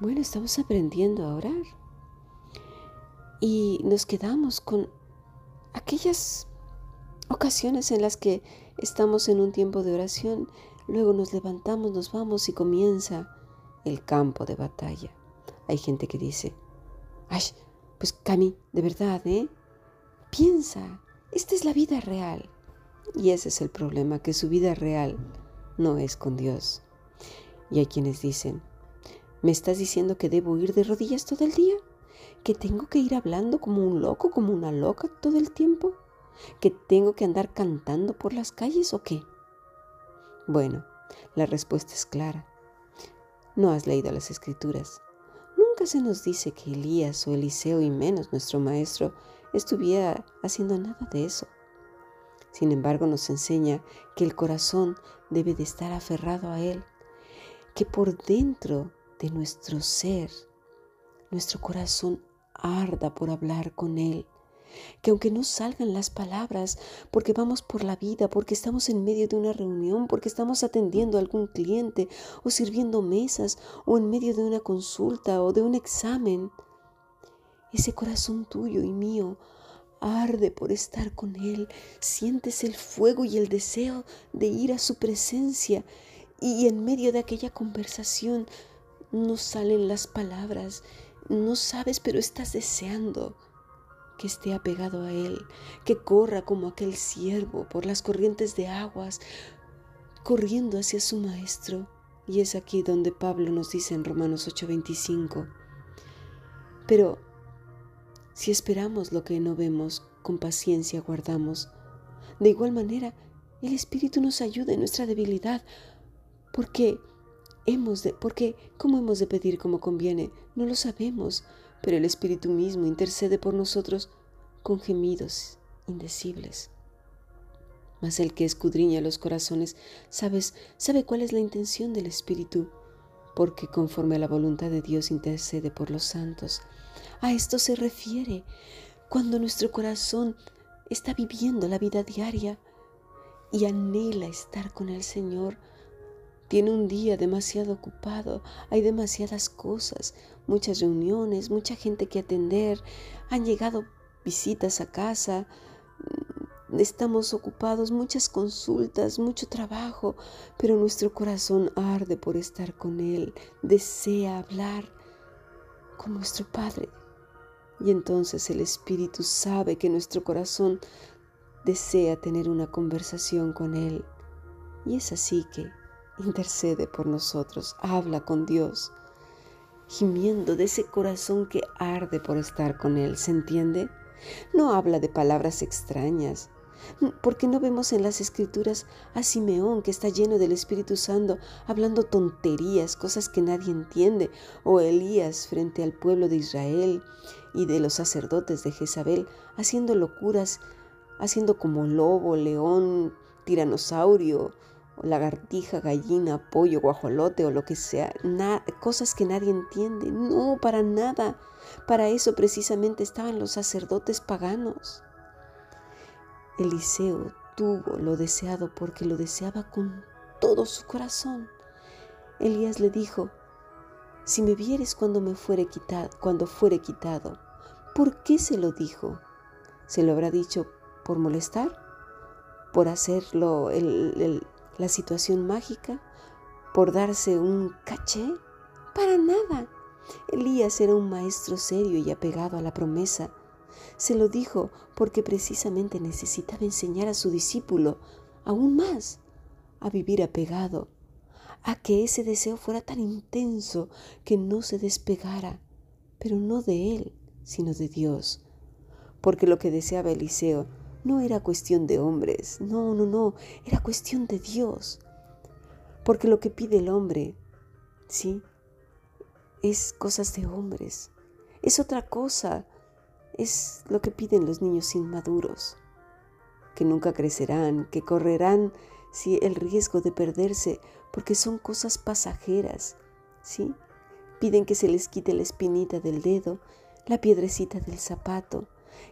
Bueno, estamos aprendiendo a orar. Y nos quedamos con aquellas ocasiones en las que estamos en un tiempo de oración, luego nos levantamos, nos vamos y comienza el campo de batalla. Hay gente que dice, ay, pues Cami, de verdad, ¿eh? Piensa, esta es la vida real. Y ese es el problema, que su vida real no es con Dios. Y hay quienes dicen, ¿me estás diciendo que debo ir de rodillas todo el día? ¿Que tengo que ir hablando como un loco, como una loca todo el tiempo? ¿Que tengo que andar cantando por las calles o qué? Bueno, la respuesta es clara. No has leído las escrituras. Nunca se nos dice que Elías o Eliseo y menos nuestro maestro estuviera haciendo nada de eso. Sin embargo, nos enseña que el corazón debe de estar aferrado a Él, que por dentro de nuestro ser, nuestro corazón arda por hablar con Él, que aunque no salgan las palabras, porque vamos por la vida, porque estamos en medio de una reunión, porque estamos atendiendo a algún cliente o sirviendo mesas o en medio de una consulta o de un examen, ese corazón tuyo y mío arde por estar con Él, sientes el fuego y el deseo de ir a su presencia y en medio de aquella conversación no salen las palabras, no sabes, pero estás deseando que esté apegado a Él, que corra como aquel siervo por las corrientes de aguas, corriendo hacia su Maestro. Y es aquí donde Pablo nos dice en Romanos 8:25, pero si esperamos lo que no vemos, con paciencia guardamos. De igual manera, el Espíritu nos ayuda en nuestra debilidad, porque hemos de, porque cómo hemos de pedir como conviene, no lo sabemos, pero el Espíritu mismo intercede por nosotros con gemidos indecibles. Mas el que escudriña los corazones, sabes, sabe cuál es la intención del Espíritu, porque conforme a la voluntad de Dios intercede por los santos. A esto se refiere cuando nuestro corazón está viviendo la vida diaria y anhela estar con el Señor. Tiene un día demasiado ocupado, hay demasiadas cosas, muchas reuniones, mucha gente que atender, han llegado visitas a casa, mm, estamos ocupados, muchas consultas, mucho trabajo, pero nuestro corazón arde por estar con Él, desea hablar con nuestro Padre. Y entonces el Espíritu sabe que nuestro corazón desea tener una conversación con Él. Y es así que intercede por nosotros, habla con Dios, gimiendo de ese corazón que arde por estar con Él. ¿Se entiende? No habla de palabras extrañas, porque no vemos en las escrituras a Simeón que está lleno del Espíritu Santo hablando tonterías, cosas que nadie entiende, o Elías frente al pueblo de Israel y de los sacerdotes de Jezabel haciendo locuras, haciendo como lobo, león, tiranosaurio, lagartija, gallina, pollo, guajolote o lo que sea, cosas que nadie entiende. No, para nada. Para eso precisamente estaban los sacerdotes paganos. Eliseo tuvo lo deseado porque lo deseaba con todo su corazón. Elías le dijo, si me vieres cuando me fuere quitado, cuando fuere quitado, ¿por qué se lo dijo? ¿Se lo habrá dicho por molestar? ¿Por hacerlo la situación mágica? ¿Por darse un caché? Para nada. Elías era un maestro serio y apegado a la promesa se lo dijo porque precisamente necesitaba enseñar a su discípulo aún más a vivir apegado, a que ese deseo fuera tan intenso que no se despegara, pero no de él, sino de Dios. Porque lo que deseaba Eliseo no era cuestión de hombres, no, no, no, era cuestión de Dios. Porque lo que pide el hombre, sí, es cosas de hombres, es otra cosa es lo que piden los niños inmaduros, que nunca crecerán, que correrán si el riesgo de perderse, porque son cosas pasajeras, ¿sí? Piden que se les quite la espinita del dedo, la piedrecita del zapato,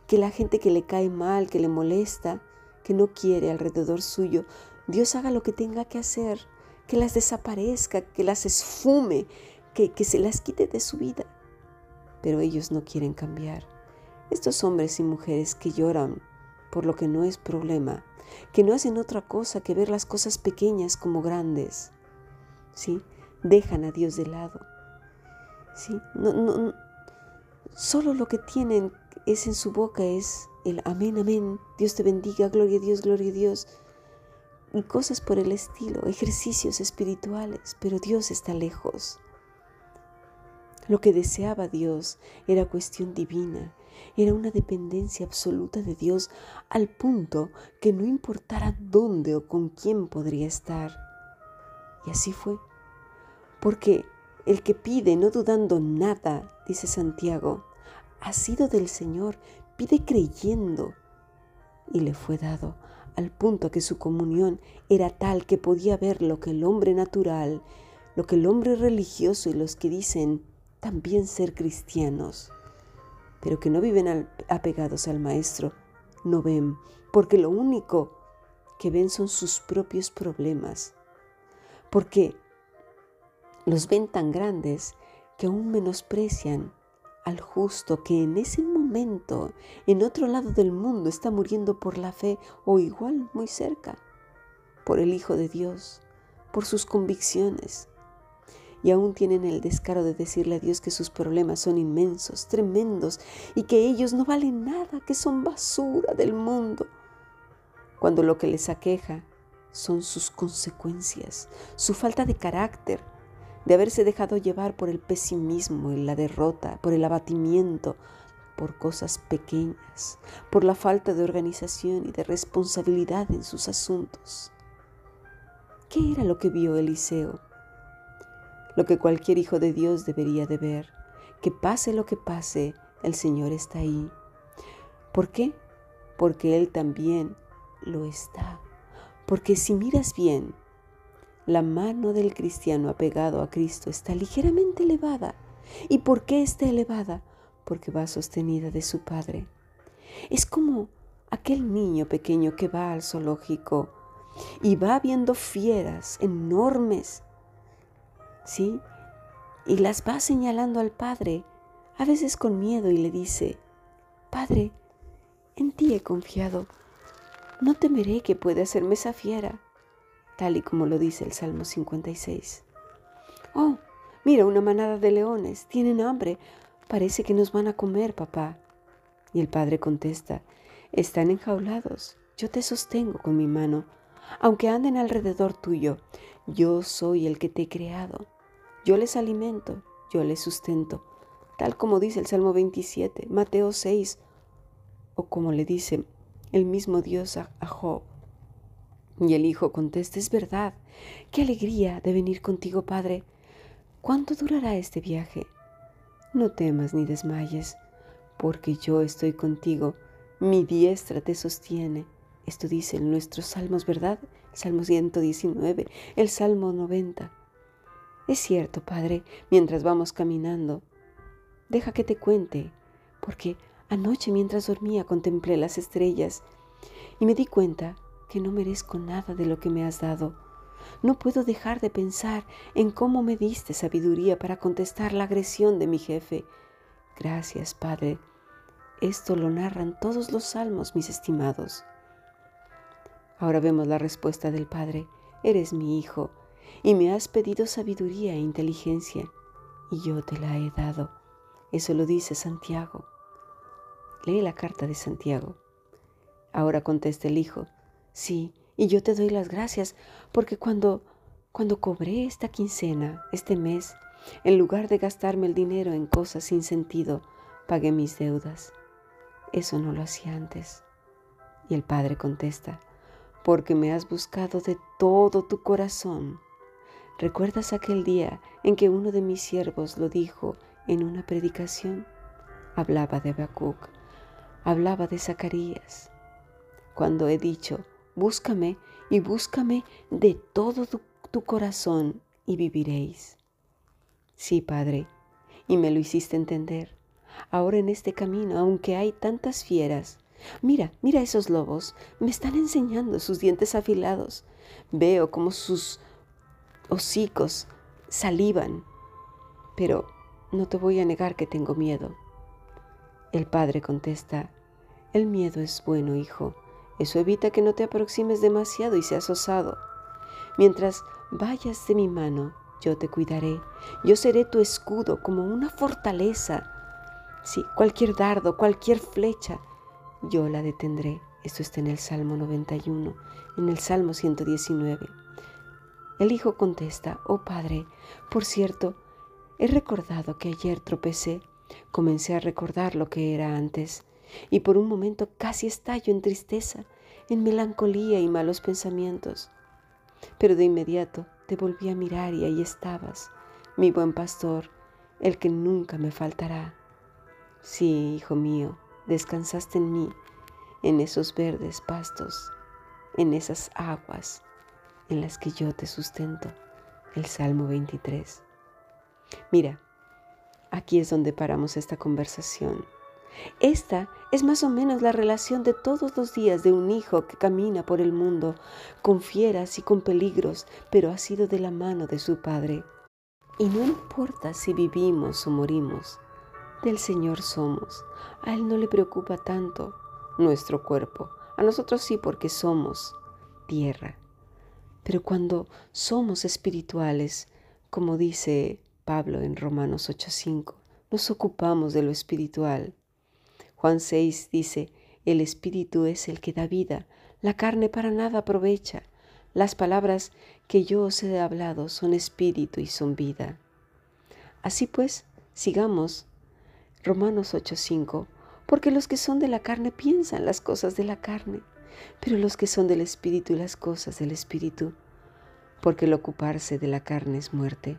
que la gente que le cae mal, que le molesta, que no quiere alrededor suyo, Dios haga lo que tenga que hacer, que las desaparezca, que las esfume, que, que se las quite de su vida. Pero ellos no quieren cambiar. Estos hombres y mujeres que lloran por lo que no es problema, que no hacen otra cosa que ver las cosas pequeñas como grandes, ¿sí? Dejan a Dios de lado, ¿sí? No, no, solo lo que tienen es en su boca es el amén, amén, Dios te bendiga, gloria a Dios, gloria a Dios, y cosas por el estilo, ejercicios espirituales, pero Dios está lejos. Lo que deseaba Dios era cuestión divina, era una dependencia absoluta de Dios al punto que no importara dónde o con quién podría estar. Y así fue, porque el que pide no dudando nada, dice Santiago, ha sido del Señor, pide creyendo. Y le fue dado, al punto que su comunión era tal que podía ver lo que el hombre natural, lo que el hombre religioso y los que dicen también ser cristianos, pero que no viven apegados al Maestro, no ven, porque lo único que ven son sus propios problemas, porque los ven tan grandes que aún menosprecian al justo que en ese momento, en otro lado del mundo, está muriendo por la fe o igual muy cerca, por el Hijo de Dios, por sus convicciones, y aún tienen el descaro de decirle a Dios que sus problemas son inmensos, tremendos y que ellos no valen nada, que son basura del mundo, cuando lo que les aqueja son sus consecuencias, su falta de carácter, de haberse dejado llevar por el pesimismo y la derrota, por el abatimiento, por cosas pequeñas, por la falta de organización y de responsabilidad en sus asuntos. ¿Qué era lo que vio Eliseo? lo que cualquier hijo de Dios debería de ver. Que pase lo que pase, el Señor está ahí. ¿Por qué? Porque Él también lo está. Porque si miras bien, la mano del cristiano apegado a Cristo está ligeramente elevada. ¿Y por qué está elevada? Porque va sostenida de su Padre. Es como aquel niño pequeño que va al zoológico y va viendo fieras enormes ¿sí? Y las va señalando al Padre, a veces con miedo, y le dice, Padre, en ti he confiado, no temeré que pueda hacerme esa fiera, tal y como lo dice el Salmo 56. Oh, mira una manada de leones, tienen hambre, parece que nos van a comer, papá. Y el padre contesta, están enjaulados, yo te sostengo con mi mano, aunque anden alrededor tuyo, yo soy el que te he creado. Yo les alimento, yo les sustento, tal como dice el Salmo 27, Mateo 6, o como le dice el mismo Dios a, Job. Y el hijo contesta, es verdad, qué alegría de venir contigo, Padre. ¿Cuánto durará este viaje? No temas ni desmayes, porque yo estoy contigo, mi diestra te sostiene. Esto dice en nuestros salmos, ¿verdad? Salmo 119, el Salmo 90. Es cierto, Padre, mientras vamos caminando. Deja que te cuente, porque anoche mientras dormía contemplé las estrellas y me di cuenta que no merezco nada de lo que me has dado. No puedo dejar de pensar en cómo me diste sabiduría para contestar la agresión de mi jefe. Gracias, Padre. Esto lo narran todos los salmos, mis estimados. Ahora vemos la respuesta del Padre. Eres mi hijo y me has pedido sabiduría e inteligencia, y yo te la he dado. Eso lo dice Santiago. Lee la carta de Santiago. Ahora contesta el hijo, sí, y yo te doy las gracias, porque cuando, cuando cobré esta quincena, este mes, en lugar de gastarme el dinero en cosas sin sentido, pagué mis deudas. Eso no lo hacía antes. Y el padre contesta, porque me has buscado de todo tu corazón ¿Recuerdas aquel día en que uno de mis siervos lo dijo en una predicación? Hablaba de Habacuc, hablaba de Zacarías. Cuando he dicho, búscame y búscame de todo tu, corazón y viviréis. Sí, Padre, y me lo hiciste entender. Ahora en este camino, aunque hay tantas fieras, mira, mira esos lobos, me están enseñando sus dientes afilados. Veo como sus hocicos salivan pero no te voy a negar que tengo miedo. El padre contesta, el miedo es bueno, hijo. Eso evita que no te aproximes demasiado y seas osado. Mientras vayas de mi mano, yo te cuidaré. Yo seré tu escudo como una fortaleza. Sí, cualquier dardo, cualquier flecha, yo la detendré. Esto está en el Salmo 91, en el Salmo 119. El hijo contesta, oh Padre, por cierto, he recordado que ayer tropecé, comencé a recordar lo que era antes, y por un momento casi estallo en tristeza, en melancolía y malos pensamientos. Pero de inmediato te volví a mirar y ahí estabas, mi buen pastor, el que nunca me faltará. Sí, hijo mío, descansaste en mí, en esos verdes pastos, en esas aguas en las que yo te sustento. El Salmo 23. Mira, aquí es donde paramos esta conversación. Esta es más o menos la relación de todos los días de un hijo que camina por el mundo con fieras y con peligros, pero ha sido de la mano de su Padre. Y no importa si vivimos o morimos, del Señor somos. A Él no le preocupa tanto nuestro cuerpo, a nosotros sí porque somos tierra. Pero cuando somos espirituales, como dice Pablo en Romanos 8:5, nos ocupamos de lo espiritual. Juan 6 dice, el espíritu es el que da vida, la carne para nada aprovecha. Las palabras que yo os he hablado son espíritu y son vida. Así pues, sigamos Romanos 8:5, porque los que son de la carne piensan las cosas de la carne pero los que son del Espíritu las cosas del Espíritu, porque el ocuparse de la carne es muerte,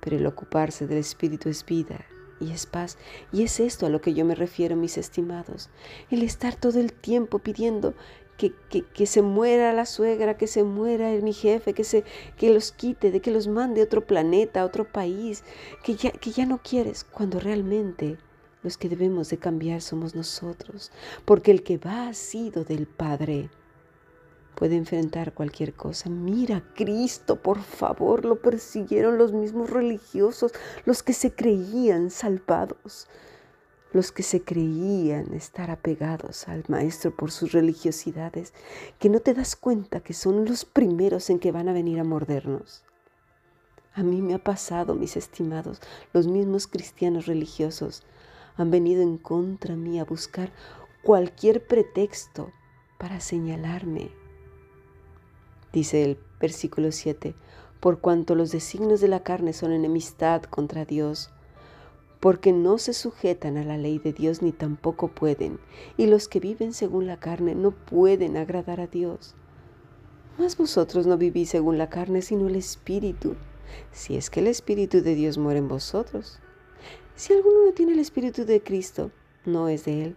pero el ocuparse del Espíritu es vida y es paz. Y es esto a lo que yo me refiero, mis estimados, el estar todo el tiempo pidiendo que, que, se muera la suegra, que se muera mi jefe, que, se, que los quite, de que los mande a otro planeta, a otro país, que ya, que ya no quieres, cuando realmente los que debemos de cambiar somos nosotros, porque el que va sido del Padre puede enfrentar cualquier cosa. Mira, Cristo, por favor, lo persiguieron los mismos religiosos, los que se creían salvados, los que se creían estar apegados al Maestro por sus religiosidades, que no te das cuenta que son los primeros en que van a venir a mordernos. A mí me ha pasado, mis estimados, los mismos cristianos religiosos han venido en contra mí a buscar cualquier pretexto para señalarme. Dice el versículo 7, por cuanto los designios de la carne son enemistad contra Dios, porque no se sujetan a la ley de Dios ni tampoco pueden, y los que viven según la carne no pueden agradar a Dios. Mas vosotros no vivís según la carne, sino el Espíritu, si es que el Espíritu de Dios muere en vosotros. Si alguno no tiene el Espíritu de Cristo, no es de él.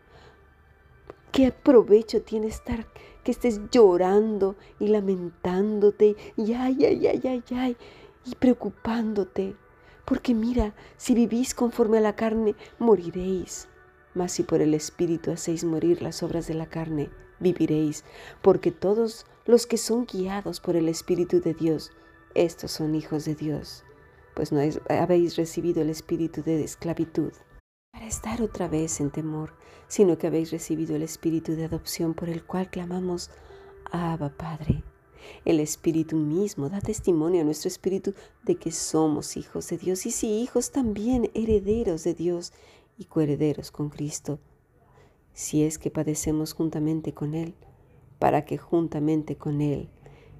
¿Qué provecho tiene estar que estés llorando y lamentándote y ay, ay, ay, ay, ay, y preocupándote? Porque mira, si vivís conforme a la carne, moriréis. Mas si por el Espíritu hacéis morir las obras de la carne, viviréis. Porque todos los que son guiados por el Espíritu de Dios, estos son hijos de Dios pues no habéis recibido el espíritu de esclavitud para estar otra vez en temor, sino que habéis recibido el espíritu de adopción por el cual clamamos, Abba Padre. El Espíritu mismo da testimonio a nuestro espíritu de que somos hijos de Dios y si hijos también herederos de Dios y coherederos con Cristo, si es que padecemos juntamente con Él, para que juntamente con Él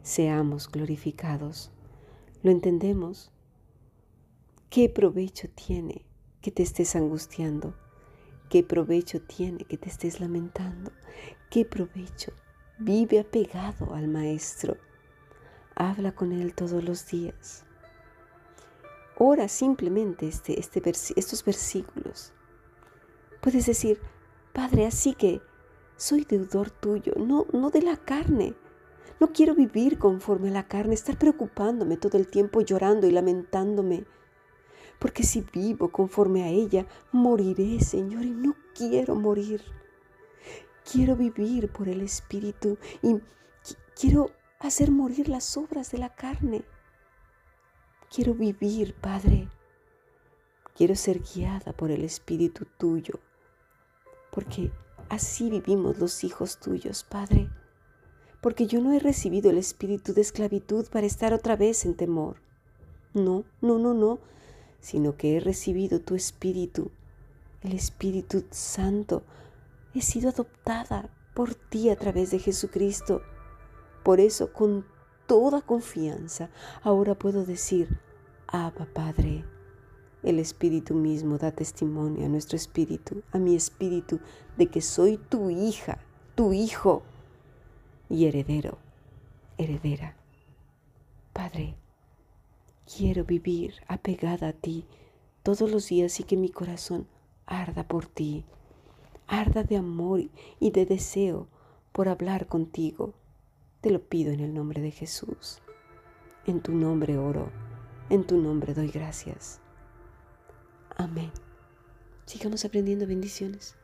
seamos glorificados. ¿Lo entendemos? ¿Qué provecho tiene que te estés angustiando? ¿Qué provecho tiene que te estés lamentando? ¿Qué provecho? Vive apegado al Maestro. Habla con Él todos los días. ora simplemente este, este estos versículos. Puedes decir, Padre, así que soy deudor tuyo, no, no de la carne. No quiero vivir conforme a la carne, estar preocupándome todo el tiempo llorando y lamentándome. Porque si vivo conforme a ella, moriré, Señor, y no quiero morir. Quiero vivir por el Espíritu y quiero hacer morir las obras de la carne. Quiero vivir, Padre. Quiero ser guiada por el Espíritu tuyo, porque así vivimos los hijos tuyos, Padre. Porque yo no he recibido el espíritu de esclavitud para estar otra vez en temor. No, no, no, no, sino que he recibido tu espíritu, el Espíritu Santo, He sido adoptada por ti a través de Jesucristo. Por eso, con toda confianza, ahora puedo decir, Abba Padre. El Espíritu mismo da testimonio a nuestro espíritu, a mi espíritu, de que soy tu hija, tu hijo y heredero, heredera. Padre, quiero vivir apegada a ti todos los días y que mi corazón arda por ti arda de amor y de deseo por hablar contigo. Te lo pido en el nombre de Jesús. En tu nombre oro, en tu nombre doy gracias. Amén. Sigamos aprendiendo bendiciones.